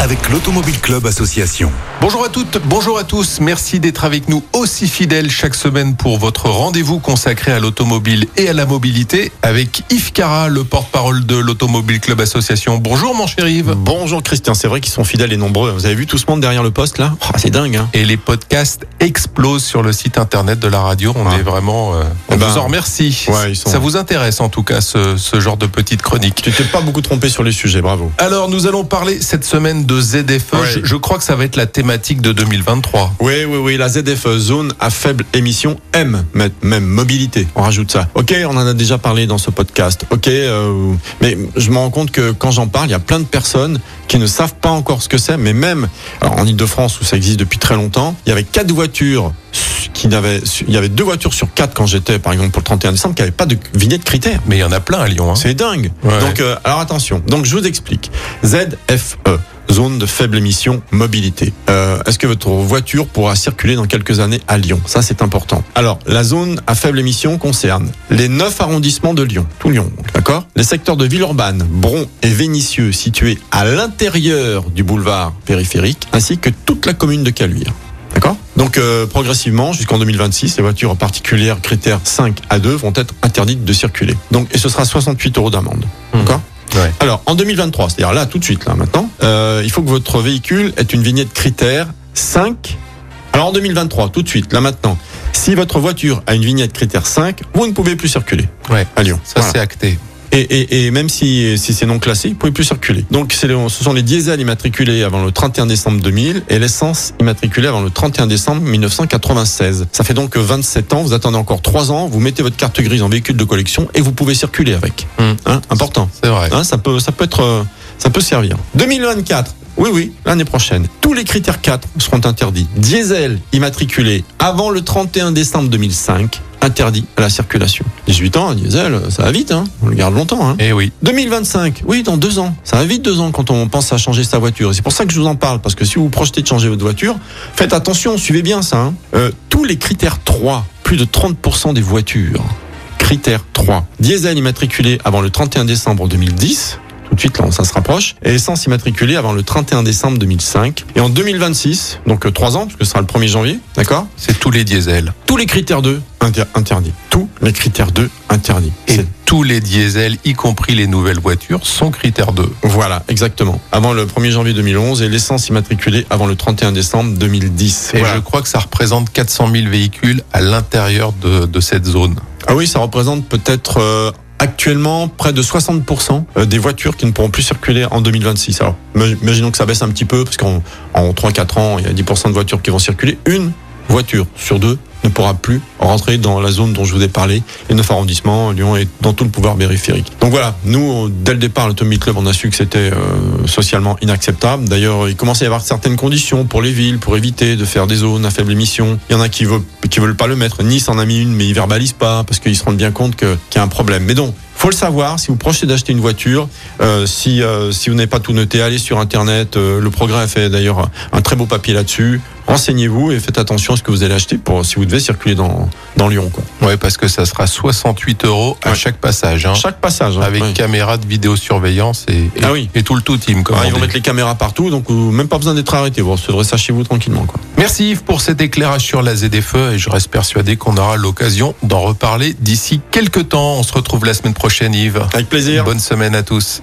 avec l'Automobile Club Association. Bonjour à toutes, bonjour à tous. Merci d'être avec nous aussi fidèles chaque semaine pour votre rendez-vous consacré à l'automobile et à la mobilité avec Yves Cara, le porte-parole de l'Automobile Club Association. Bonjour mon cher Yves. Bonjour Christian, c'est vrai qu'ils sont fidèles et nombreux. Vous avez vu tout ce monde derrière le poste là? Oh, C'est dingue. Hein Et les podcasts explosent sur le site internet de la radio. On Ah. est vraiment. euh, on Eh ben, vous en remercie. ouais, ils sont- Ça vous intéresse en tout cas ce, ce genre de petite chronique. tu t'es pas beaucoup trompé sur les sujets, bravo. Alors nous allons parler cette semaine de ZFE. Je, je crois que ça va être la thématique de 2023. Oui, oui, oui, la ZFE, zone à faible émission M, même mobilité, on rajoute ça. Ok, on en a déjà parlé dans ce podcast, ok, euh, mais je me rends compte que quand j'en parle, il y a plein de personnes qui ne savent pas encore ce que c'est, mais même alors en Ile-de-France où ça existe depuis très longtemps, il y avait quatre voitures qui il y avait deux voitures sur quatre quand j'étais, par exemple, pour le 31 décembre, qui n'avaient pas de vignette critère. Mais il y en a plein à Lyon. hein. C'est dingue. Ouais. Donc, euh, alors attention. Donc, je vous explique. ZFE, zone de faible émission mobilité. Euh, Est-ce que votre voiture pourra circuler dans quelques années à Lyon? Ça, c'est important. Alors, la zone à faible émission concerne les neuf arrondissements de Lyon, tout Lyon, d'accord? Les secteurs de Villeurbanne, Bron et Vénissieux, situés à l'intérieur du boulevard périphérique, ainsi que toute la commune de Caluire. D'accord? Donc euh, progressivement, jusqu'en 2026, les voitures particulières critères 5 à 2 vont être interdites de circuler. Donc et ce sera 68 euros d'amende. D'accord? Ouais. Alors en 2023, c'est-à-dire là tout de suite là maintenant, euh, il faut que votre véhicule ait une vignette critère 5. Alors en 2023, tout de suite, là maintenant, si votre voiture a une vignette critère 5, vous ne pouvez plus circuler Ouais. à Lyon. Ça Voilà. c'est acté. Et, et, et même si, si c'est non classé, vous pouvez plus circuler. Donc le- ce sont les diesels immatriculés avant le 31 décembre 2000 et l'essence immatriculée avant le 31 décembre 1996. Ça fait donc 27 ans, vous attendez encore 3 ans, vous mettez votre carte grise en véhicule de collection et vous pouvez circuler avec. Hmm. Hein, important. C'est vrai. Hein, ça peut, ça peut être, euh, ça peut servir. 2024. Oui, oui, l'année prochaine. Tous les critères 4 seront interdits. Diesel immatriculé avant le 31 décembre 2005, interdit à la circulation. 18 ans, un diesel, ça va vite, hein. On le garde longtemps, hein. Eh oui. 2025, oui, dans deux ans. Ça va vite deux ans quand on pense à changer sa voiture. Et C'est pour ça que je vous en parle, parce que si vous vous projetez de changer votre voiture, faites attention, suivez bien ça. hein. Euh, tous les critères 3, plus de 30% des voitures, critère 3, diesel immatriculé avant le 31 décembre 2010, tout de suite là, ça se rapproche, et essence immatriculée avant le 31 décembre 2005. Et en 2026, donc euh, trois ans, parce que ce sera le 1er janvier, d'accord? C'est tous les diesels. Tous les critères 2 inter- interdits. Tous les critères 2 interdits. Et tous les diesels, y compris les nouvelles voitures, sont critères 2. Voilà, exactement. Avant le 1er janvier 2011 et l'essence immatriculée avant le 31 décembre 2010. Et Voilà. je crois que ça représente 400 000 véhicules à l'intérieur de, de cette zone. Ah oui, ça représente peut-être euh, actuellement près de 60% euh, des voitures qui ne pourront plus circuler en 2026. Alors, ima- imaginons que ça baisse un petit peu parce qu'en en 3-4 ans, il y a 10% de voitures qui vont circuler. Une voiture sur deux ne pourra plus rentrer dans la zone dont je vous ai parlé, les 9 arrondissements, Lyon et dans tout le pouvoir périphérique. Donc voilà, nous, dès le départ, l'Automobile Club, on a su que c'était euh, socialement inacceptable. D'ailleurs, il commence à y avoir certaines conditions pour les villes, pour éviter de faire des zones à faible émission. Il y en a qui veulent, veulent pas le mettre. Nice en a mis une, mais ils verbalisent pas parce qu'ils se rendent bien compte qu'il y a un problème. Mais donc, faut le savoir, si vous projetez d'acheter une voiture, euh, si, euh, si vous n'avez pas tout noté, allez sur Internet. euh, le Progrès a fait d'ailleurs un très beau papier là-dessus. Renseignez-vous et faites attention à ce que vous allez acheter pour si vous devez circuler dans, dans Lyon. Quoi. Ouais, parce que ça sera 68 euros à Ouais. chaque passage. hein. Chaque passage. hein. Avec Ouais. caméra de vidéosurveillance et, et, Ah oui. et tout le tout team. Ah, ils vont mettre les caméras partout, donc vous, même pas besoin d'être arrêté. Vous recevrez ça chez vous tranquillement. Quoi. Merci Yves pour cet éclairage sur la ZFE et je reste persuadé qu'on aura l'occasion d'en reparler d'ici quelques temps. On se retrouve la semaine prochaine Yves. Avec plaisir. Bonne semaine à tous.